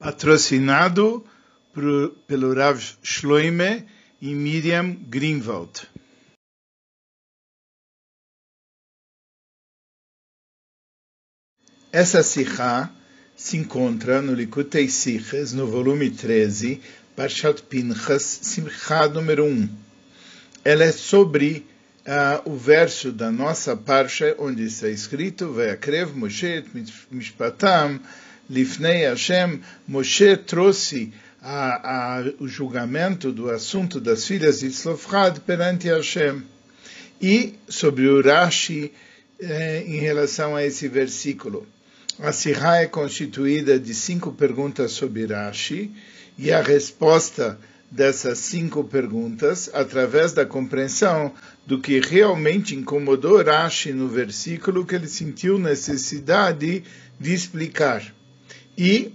patrocinado por, pelo Rav Shloime e Miriam Greenwald. Essa sikha se encontra no Likutei Siches, no volume 13, Parshat Pinchas, Simcha número 1. Ela é sobre uh, o verso da nossa Parsha, onde está escrito, Ve'akrev Moshe mishpatam lifnei Hashem. Moshe trouxe a, a, o julgamento do assunto das filhas de Tzlofrad perante Hashem. E sobre o Rashi eh, em relação a esse versículo. A Sirá é constituída de cinco perguntas sobre Rashi e a resposta dessas cinco perguntas através da compreensão do que realmente incomodou Rashi no versículo que ele sentiu necessidade de explicar. E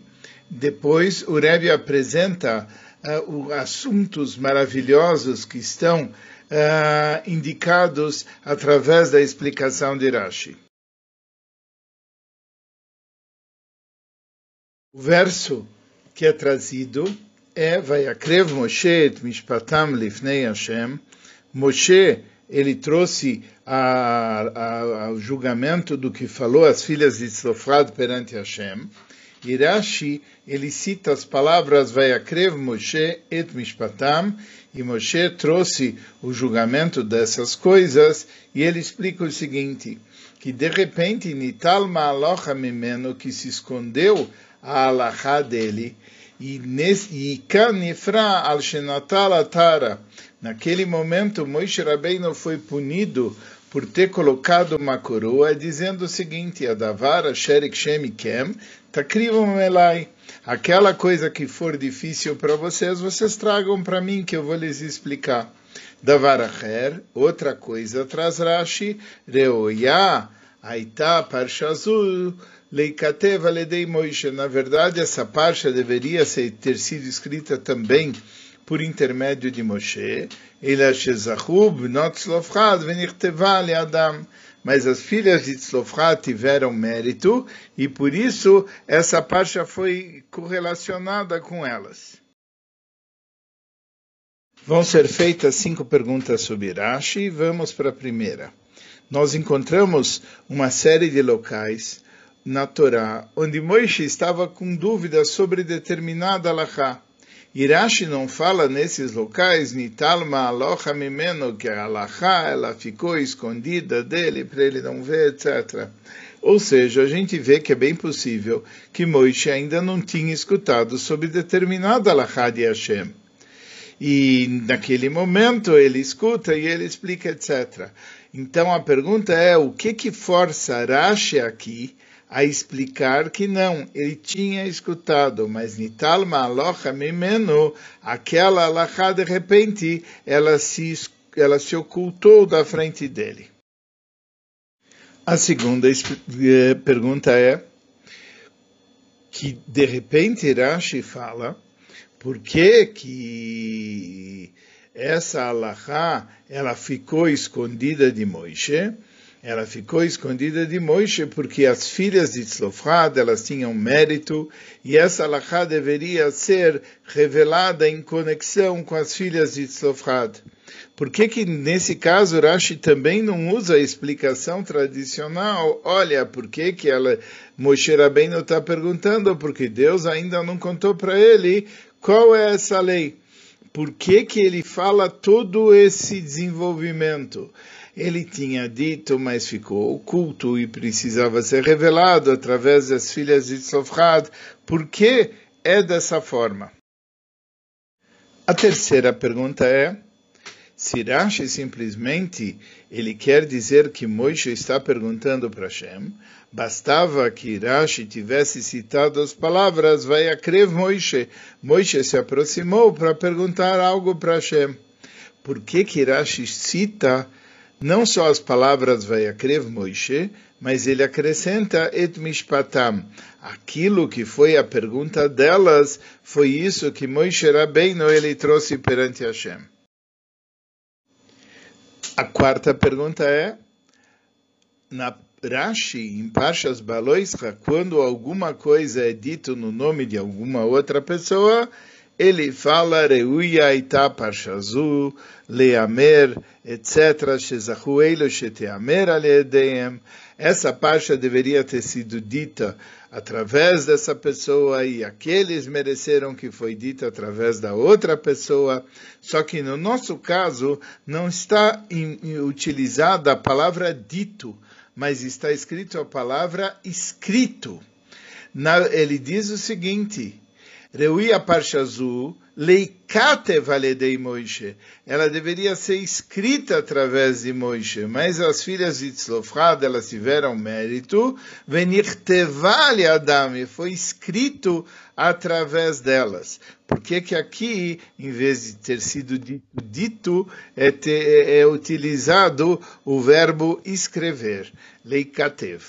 depois o Rebbe apresenta uh, os assuntos maravilhosos que estão uh, indicados através da explicação de Rashi. O verso que é trazido é Vayakrev Moshe et Mishpatam Lifnei Hashem. Moshe, ele trouxe ao julgamento do que falou as filhas de Tzlofrad perante Hashem. Irashi, ele cita as palavras Vayakrev Moshe et Mishpatam, e Moshe trouxe o julgamento dessas coisas, e ele explica o seguinte, que de repente, Nital Ma'alocha Mimeno, que se escondeu a alahá dele, e Kanifra al Shenatal Atara. Naquele momento, Moishe Rabbeinu foi punido por ter colocado uma coroa, dizendo o seguinte: Adavar Sherik Shemikem Takrivam Elai. Aquela coisa que for difícil para vocês, vocês tragam para mim que eu vou lhes explicar. Davar Acher, outra coisa, traz Rashi, Reoya, Aita Parshazul, Leikatev Aledei Moishe. Na verdade, essa parcha deveria ter sido escrita também por intermédio de Moshe. Mas as filhas de Tzlofrat tiveram mérito e por isso essa parcha foi correlacionada com elas. Vão ser feitas cinco perguntas sobre Rashi. Vamos para a primeira. Nós encontramos uma série de locais na Torá, onde Moisés estava com dúvidas sobre determinada alahá. Irashi não fala nesses locais, Nitalma aloha mimeno, que a alahá ela ficou escondida dele para ele não ver, etc. Ou seja, a gente vê que é bem possível que Moisés ainda não tinha escutado sobre determinada alahá de Hashem. E naquele momento ele escuta e ele explica, etc. Então a pergunta é, o que que força Rashi aqui a explicar que não, ele tinha escutado, mas Nitalma aloha mimenu, aquela alahá de repente, ela se, ela se ocultou da frente dele. A segunda eh, pergunta é que de repente Rashi fala por que que essa alahá ela ficou escondida de Moisés ela ficou escondida de Moisés porque as filhas de Tzlofrad, elas tinham mérito, e essa alahá deveria ser revelada em conexão com as filhas de Tzlofrad. Por que que nesse caso Rashi também não usa a explicação tradicional? Olha, por que que ela, Moshe Rabbeinu está perguntando? Porque Deus ainda não contou para ele qual é essa lei. Por que que ele fala todo esse desenvolvimento? Ele tinha dito, mas ficou oculto e precisava ser revelado através das filhas de Tzofrad. Por que é dessa forma? A terceira pergunta é, se Rashi simplesmente ele quer dizer que Moishe está perguntando para Hashem, bastava que Rashi tivesse citado as palavras, vai a crer Moishe. Moishe se aproximou para perguntar algo para Hashem. Por que que Rashi cita não só as palavras Vayakrev Moishe, mas ele acrescenta et mishpatam. Aquilo que foi a pergunta delas, foi isso que Moishe Rabbeinu ele trouxe perante Hashem. A quarta pergunta é, na, Rashi, em Parshas Baloisra, quando alguma coisa é dito no nome de alguma outra pessoa, ele fala Reuia Ita Parshazu, Leamer, etc. Shezahu Eilo Sheteamer Aledeem. Essa parsha deveria ter sido dita através dessa pessoa e aqueles mereceram que foi dita através da outra pessoa. Só que no nosso caso não está utilizada a palavra dito, mas está escrito a palavra escrito. Na, ele diz o seguinte: Reuia Parshazu, Leikate Valedei Moishe. Ela deveria ser escrita através de Moishe, mas as filhas de Tzlofrad, elas tiveram mérito. Venirtevale Adame, foi escrito através delas. Por que que aqui, em vez de ter sido dito, é, ter, é utilizado o verbo escrever? Leikatev.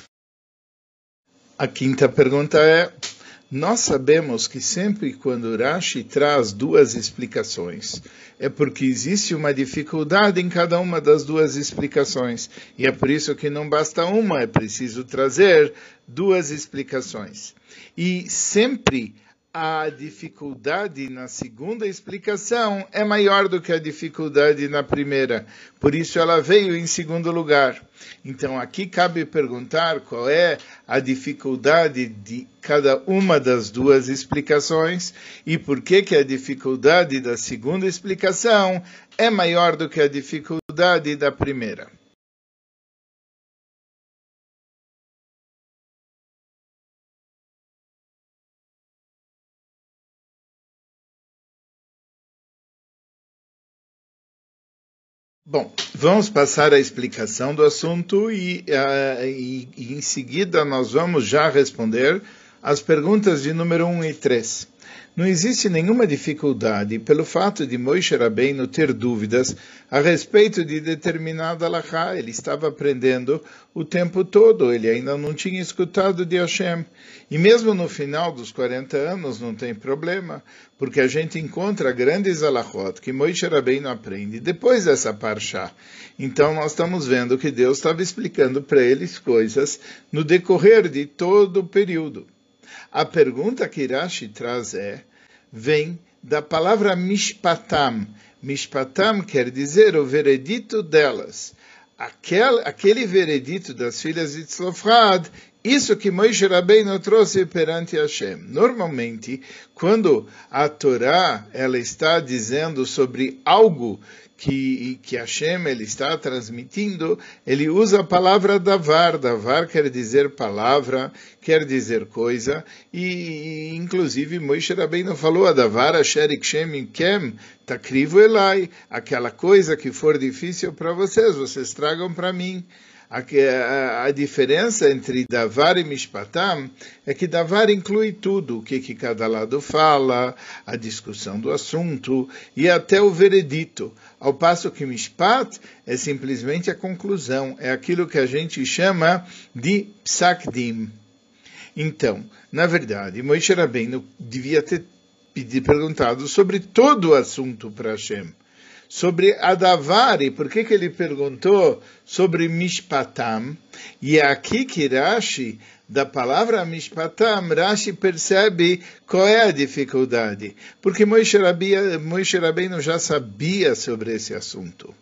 A quinta pergunta é nós sabemos que sempre quando Rashi traz duas explicações, é porque existe uma dificuldade em cada uma das duas explicações. E é por isso que não basta uma, é preciso trazer duas explicações. E sempre a dificuldade na segunda explicação é maior do que a dificuldade na primeira. Por isso ela veio em segundo lugar. Então aqui cabe perguntar qual é a dificuldade de cada uma das duas explicações e por que que a dificuldade da segunda explicação é maior do que a dificuldade da primeira. Bom, vamos passar a explicação do assunto e, uh, e, e, em seguida nós vamos já responder as perguntas de número 1 e 3. Não existe nenhuma dificuldade pelo fato de Moisés Rabbeinu ter dúvidas a respeito de determinada alahá. Ele estava aprendendo o tempo todo, ele ainda não tinha escutado de Hashem. E mesmo no final dos 40 anos não tem problema, porque a gente encontra grandes alahot que Moisés Rabbeinu aprende depois dessa parshá. Então nós estamos vendo que Deus estava explicando para eles coisas no decorrer de todo o período. A pergunta que Rashi traz é, vem da palavra mishpatam. Mishpatam quer dizer o veredito delas. Aquele, aquele veredito das filhas de Tzlofrad isso que Moisés Rabbeinu trouxe perante Hashem. Normalmente, quando a Torá ela está dizendo sobre algo que, que Hashem ele está transmitindo, ele usa a palavra davar. Davar quer dizer palavra, quer dizer coisa, e, inclusive Moisés Rabbeinu falou a davar asher ikshem kem takrivu elai, aquela coisa que for difícil para vocês, vocês tragam para mim. A, a, diferença entre Davar e Mishpatam é que Davar inclui tudo, o que, que cada lado fala, a discussão do assunto e até o veredito. Ao passo que Mishpat é simplesmente a conclusão, é aquilo que a gente chama de Psakdim. Então, na verdade, Moisés Rabbeinu devia ter perguntado sobre todo o assunto para Hashem sobre Adavari, por que, que ele perguntou sobre Mishpatam? E é aqui que Rashi, da palavra Mishpatam, Rashi percebe qual é a dificuldade. Porque Moisés Rabbeinu já sabia sobre esse assunto.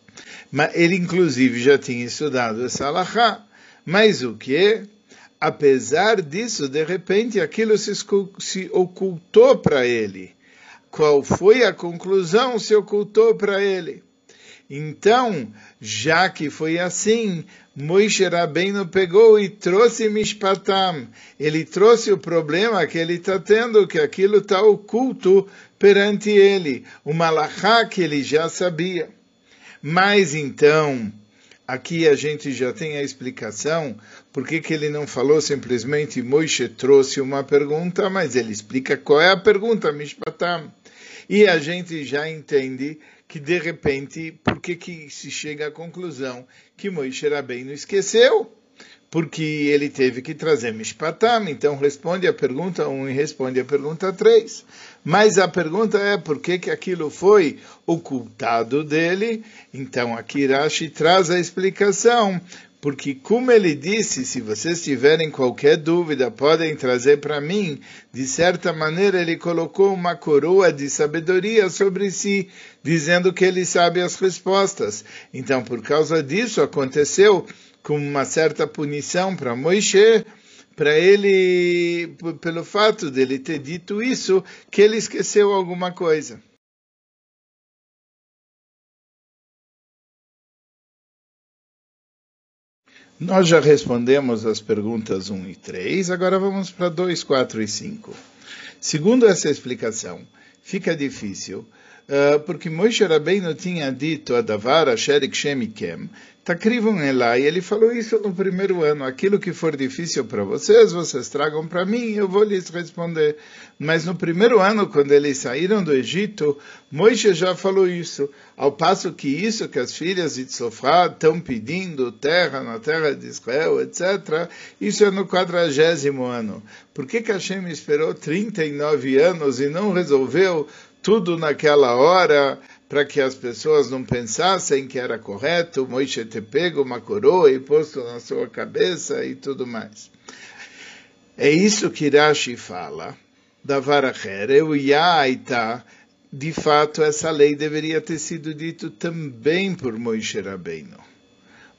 Mas ele, inclusive, já tinha estudado essa alahá. Mas o que? Apesar disso, de repente, aquilo se ocultou para ele qual foi a conclusão se ocultou para ele. Então, já que foi assim, Moisés Rabbeinu pegou e trouxe Mishpatam. Ele trouxe o problema que ele está tendo, que aquilo está oculto perante ele. O Malachá que ele já sabia. Mas então, aqui a gente já tem a explicação por que, que ele não falou simplesmente Moisés trouxe uma pergunta, mas ele explica qual é a pergunta, Mishpatam. E a gente já entende que, de repente, por que, que se chega à conclusão que Moisés Rabbeinu esqueceu? Porque ele teve que trazer Mishpatam, então responde a pergunta 1 e responde a pergunta 3. Mas a pergunta é por que, que aquilo foi ocultado dele? Então aqui Rashi traz a explicação porque como ele disse, se vocês tiverem qualquer dúvida, podem trazer para mim, de certa maneira ele colocou uma coroa de sabedoria sobre si, dizendo que ele sabe as respostas. Então, por causa disso, aconteceu com uma certa punição para Moisés, para ele, pelo fato dele ter dito isso, que ele esqueceu alguma coisa. Nós já respondemos as perguntas 1 e 3, agora vamos para 2, 4 e 5. Segundo essa explicação, fica difícil, uh, porque Moshe Rabbeinu tinha dito a Davar Asherik Shemikem, Takrivam Elai, ele falou isso no primeiro ano, aquilo que for difícil para vocês, vocês tragam para mim, eu vou lhes responder. Mas no primeiro ano, quando eles saíram do Egito, Moisés já falou isso, ao passo que isso que as filhas de Tzofá estão pedindo terra na terra de Israel, etc., isso é no quadragésimo ano. Por que, que Hashem esperou 39 anos e não resolveu tudo naquela hora? Para que as pessoas não pensassem que era correto Moisés ter pego uma coroa e posto na sua cabeça e tudo mais. É isso que Rashi fala. Da Varacher, eu Yaita, de fato, essa lei deveria ter sido dito também por Moisés Rabbeinu.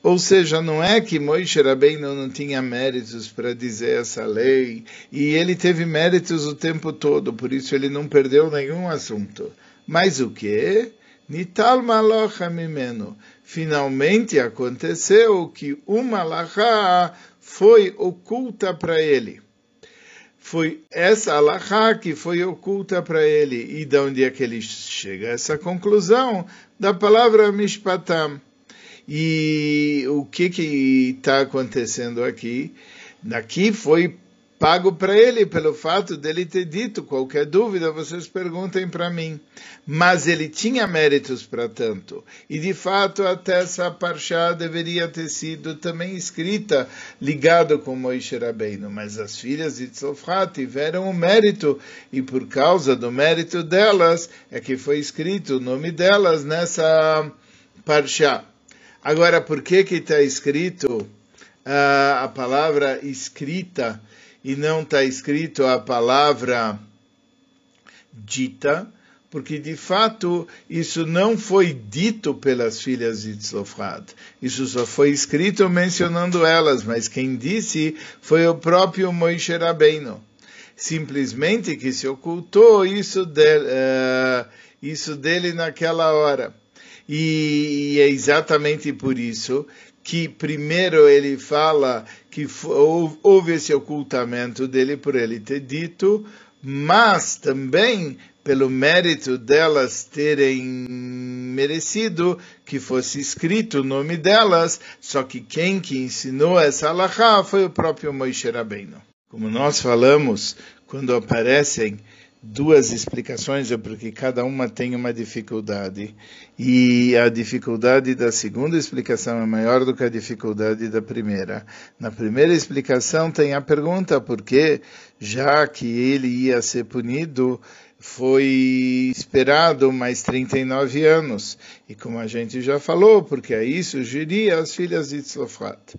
Ou seja, não é que Moisés Rabbeinu não tinha méritos para dizer essa lei, e ele teve méritos o tempo todo, por isso ele não perdeu nenhum assunto. Mas o que? Nital malacha mimeno. Finalmente aconteceu que uma malacha foi oculta para ele. Foi essa alahá que foi oculta para ele. E de onde é que ele chega a essa conclusão? Da palavra mishpatam. E o que está acontecendo aqui? Daqui foi pago para ele pelo fato dele ter dito qualquer dúvida, vocês perguntem para mim. Mas ele tinha méritos para tanto. E de fato, até essa parchá deveria ter sido também escrita ligado com Moisés Rabbeinu. Mas as filhas de Tzofra tiveram o mérito, e por causa do mérito delas, é que foi escrito o nome delas nessa parchá. Agora, por que que está escrito uh, a palavra escrita e não está escrito a palavra dita, porque de fato isso não foi dito pelas filhas de Tzlofrad. Isso só foi escrito mencionando elas, mas quem disse foi o próprio Moisés Rabbeinu. Simplesmente que se ocultou isso uh, isso dele naquela hora. E, é exatamente por isso que primeiro ele fala que houve esse ocultamento dele por ele ter dito, mas também pelo mérito delas terem merecido que fosse escrito o nome delas, só que quem que ensinou essa alahá foi o próprio Moisés Rabbeinu. Como nós falamos, quando aparecem duas explicações, é porque cada uma tem uma dificuldade. E a dificuldade da segunda explicação é maior do que a dificuldade da primeira. Na primeira explicação tem a pergunta por que, já que ele ia ser punido, foi esperado mais 39 anos. E como a gente já falou, porque aí surgiria as filhas de Tzlofrat.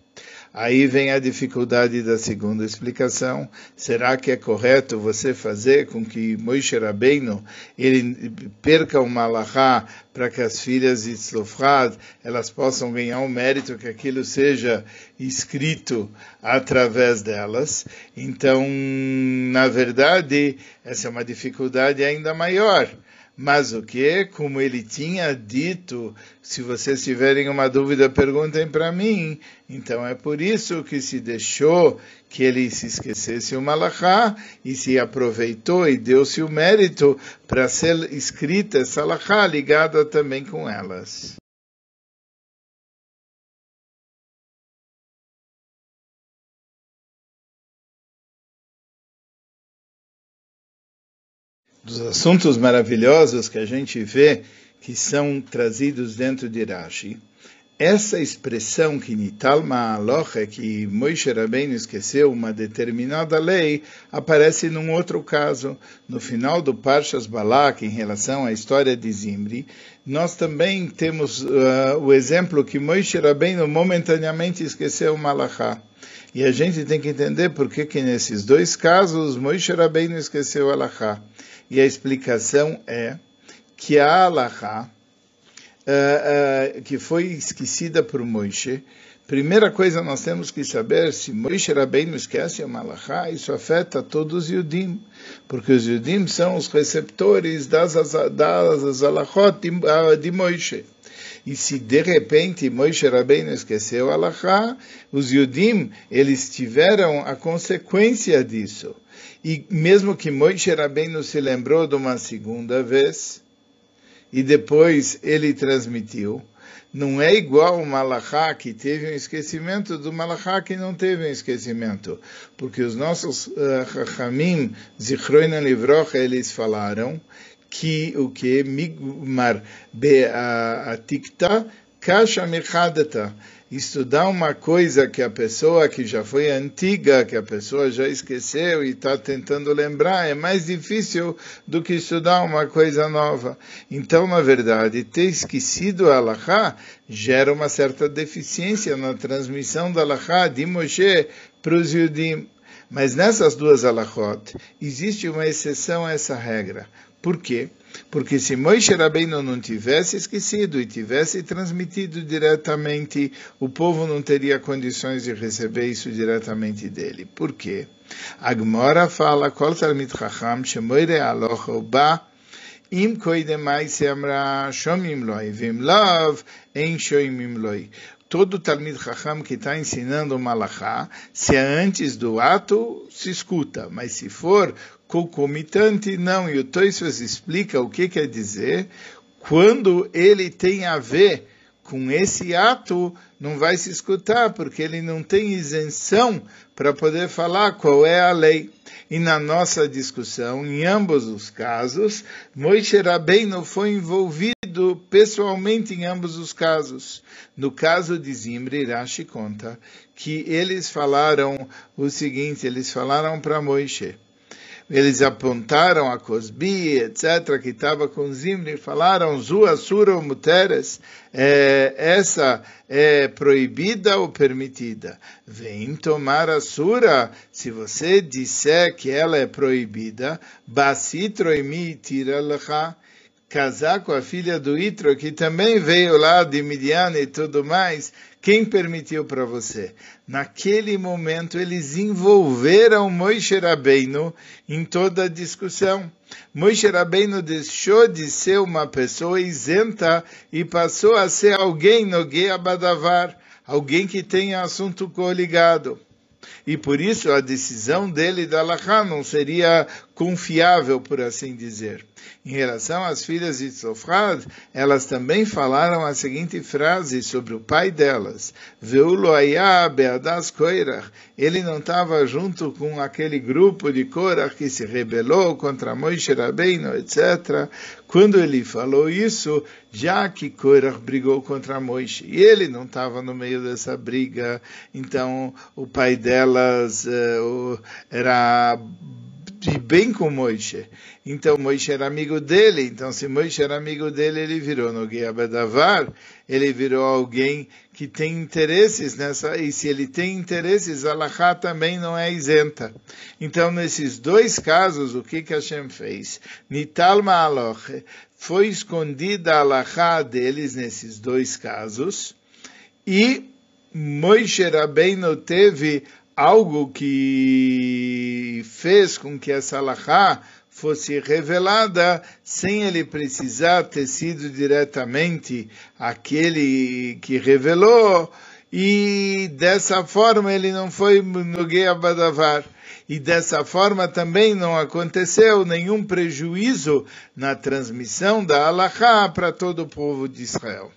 Aí vem a dificuldade da segunda explicação. Será que é correto você fazer com que Moisés Rabbeinu ele perca o malachá para que as filhas de Tzlofrad elas possam ganhar o mérito que aquilo seja escrito através delas? Então, na verdade, essa é uma dificuldade ainda maior mas o que? Como ele tinha dito, se vocês tiverem uma dúvida, perguntem para mim. Então é por isso que se deixou que ele se esquecesse o malachá e se aproveitou e deu-se o mérito para ser escrita essa malachá ligada também com elas. Dos assuntos maravilhosos que a gente vê que são trazidos dentro de Rashi essa expressão que Nital Ma'alocha, que Moishe Rabbeinu esqueceu uma determinada lei, aparece num outro caso. No final do Parshas Balak, em relação à história de Zimri, nós também temos uh, o exemplo que Moishe Rabbeinu momentaneamente esqueceu o Malachá. E a gente tem que entender por que, que nesses dois casos Moishe Rabbeinu esqueceu o Alachá. E a explicação é que a Alachá, uh, uh, que foi esquecida por Moishe, primeira coisa nós temos que saber, se Moishe Rabbeinu esquece o Malachá, isso afeta todos os Yudim, porque os Yudim são os receptores das, das Alachot de, uh, de Moishe. E se de repente Moishe Rabbeinu esqueceu Alachá, os Yudim, eles tiveram a consequência disso. E mesmo que Moishe Rabbeinu se lembrou de uma segunda vez, e depois ele transmitiu, não é igual o Malachá que teve um esquecimento do Malachá que não teve um esquecimento. Porque os nossos Chachamim, uh, Zichroina Livrocha, eles falaram que o que Migmar Be'atikta Kasha Mechadata estudar uma coisa que a pessoa que já foi antiga, que a pessoa já esqueceu e está tentando lembrar, é mais difícil do que estudar uma coisa nova. Então, na verdade, ter esquecido a Allahá gera uma certa deficiência na transmissão da Allahá de Moshe para os Yudim. Mas nessas duas alahot, existe uma exceção a essa regra. Por quê? Porque se Moisés Rabbeinu não tivesse esquecido e tivesse transmitido diretamente, o povo não teria condições de receber isso diretamente dele. Por quê? A Gemara fala, Kol Talmid Chacham, Shemoire Aloch Oba, koidemai se amra shomim loi, vim lov, en shoimim loi todo Talmid Chacham que está ensinando o Malachá, se é antes do ato, se escuta, mas se for concomitante, não. E o Toysfas explica o que quer dizer quando ele tem a ver com esse ato, não vai se escutar, porque ele não tem isenção para poder falar qual é a lei. E na nossa discussão, em ambos os casos, Moisés Rabbeinu foi envolvido pessoalmente em ambos os casos. No caso de Zimri, Rashi conta que eles falaram o seguinte, eles falaram para Moisés, eles apontaram a Cosbi, etc., que estava com Zimri, falaram, Zua Sura Muteres, é, essa é proibida ou permitida? Vem tomar a Sura, se você disser que ela é proibida, Basitroimi tira lecha, casar com a filha do Itro, que também veio lá de Midian e tudo mais, quem permitiu para você? Naquele momento, eles envolveram Moisés Rabbeinu em toda a discussão. Moisés Rabbeinu deixou de ser uma pessoa isenta e passou a ser alguém no Guia Badavar, alguém que tem assunto coligado e por isso a decisão dele da Laha não seria confiável, por assim dizer. Em relação às filhas de Tzofrad, elas também falaram a seguinte frase sobre o pai delas: beadas. Ele não estava junto com aquele grupo de Korach que se rebelou contra Moishe Rabbeinu, etc. Quando ele falou isso, já que Korach brigou contra Moishe, e ele não estava no meio dessa briga, então o pai delas uh, era de bem com Moisés. Então Moisés era amigo dele, então se Moisés era amigo dele, ele virou no Bedavar, ele virou alguém que tem interesses nessa, e se ele tem interesses, Allahá também não é isenta. Então nesses dois casos, o que que Hashem fez? Nital Ma'aloch, foi escondida a deles nesses dois casos, e Moisés Rabbeinu teve algo que fez com que essa alahá fosse revelada sem ele precisar ter sido diretamente aquele que revelou, e dessa forma ele não foi Nogueia Badavar. E dessa forma também não aconteceu nenhum prejuízo na transmissão da Alahá para todo o povo de Israel.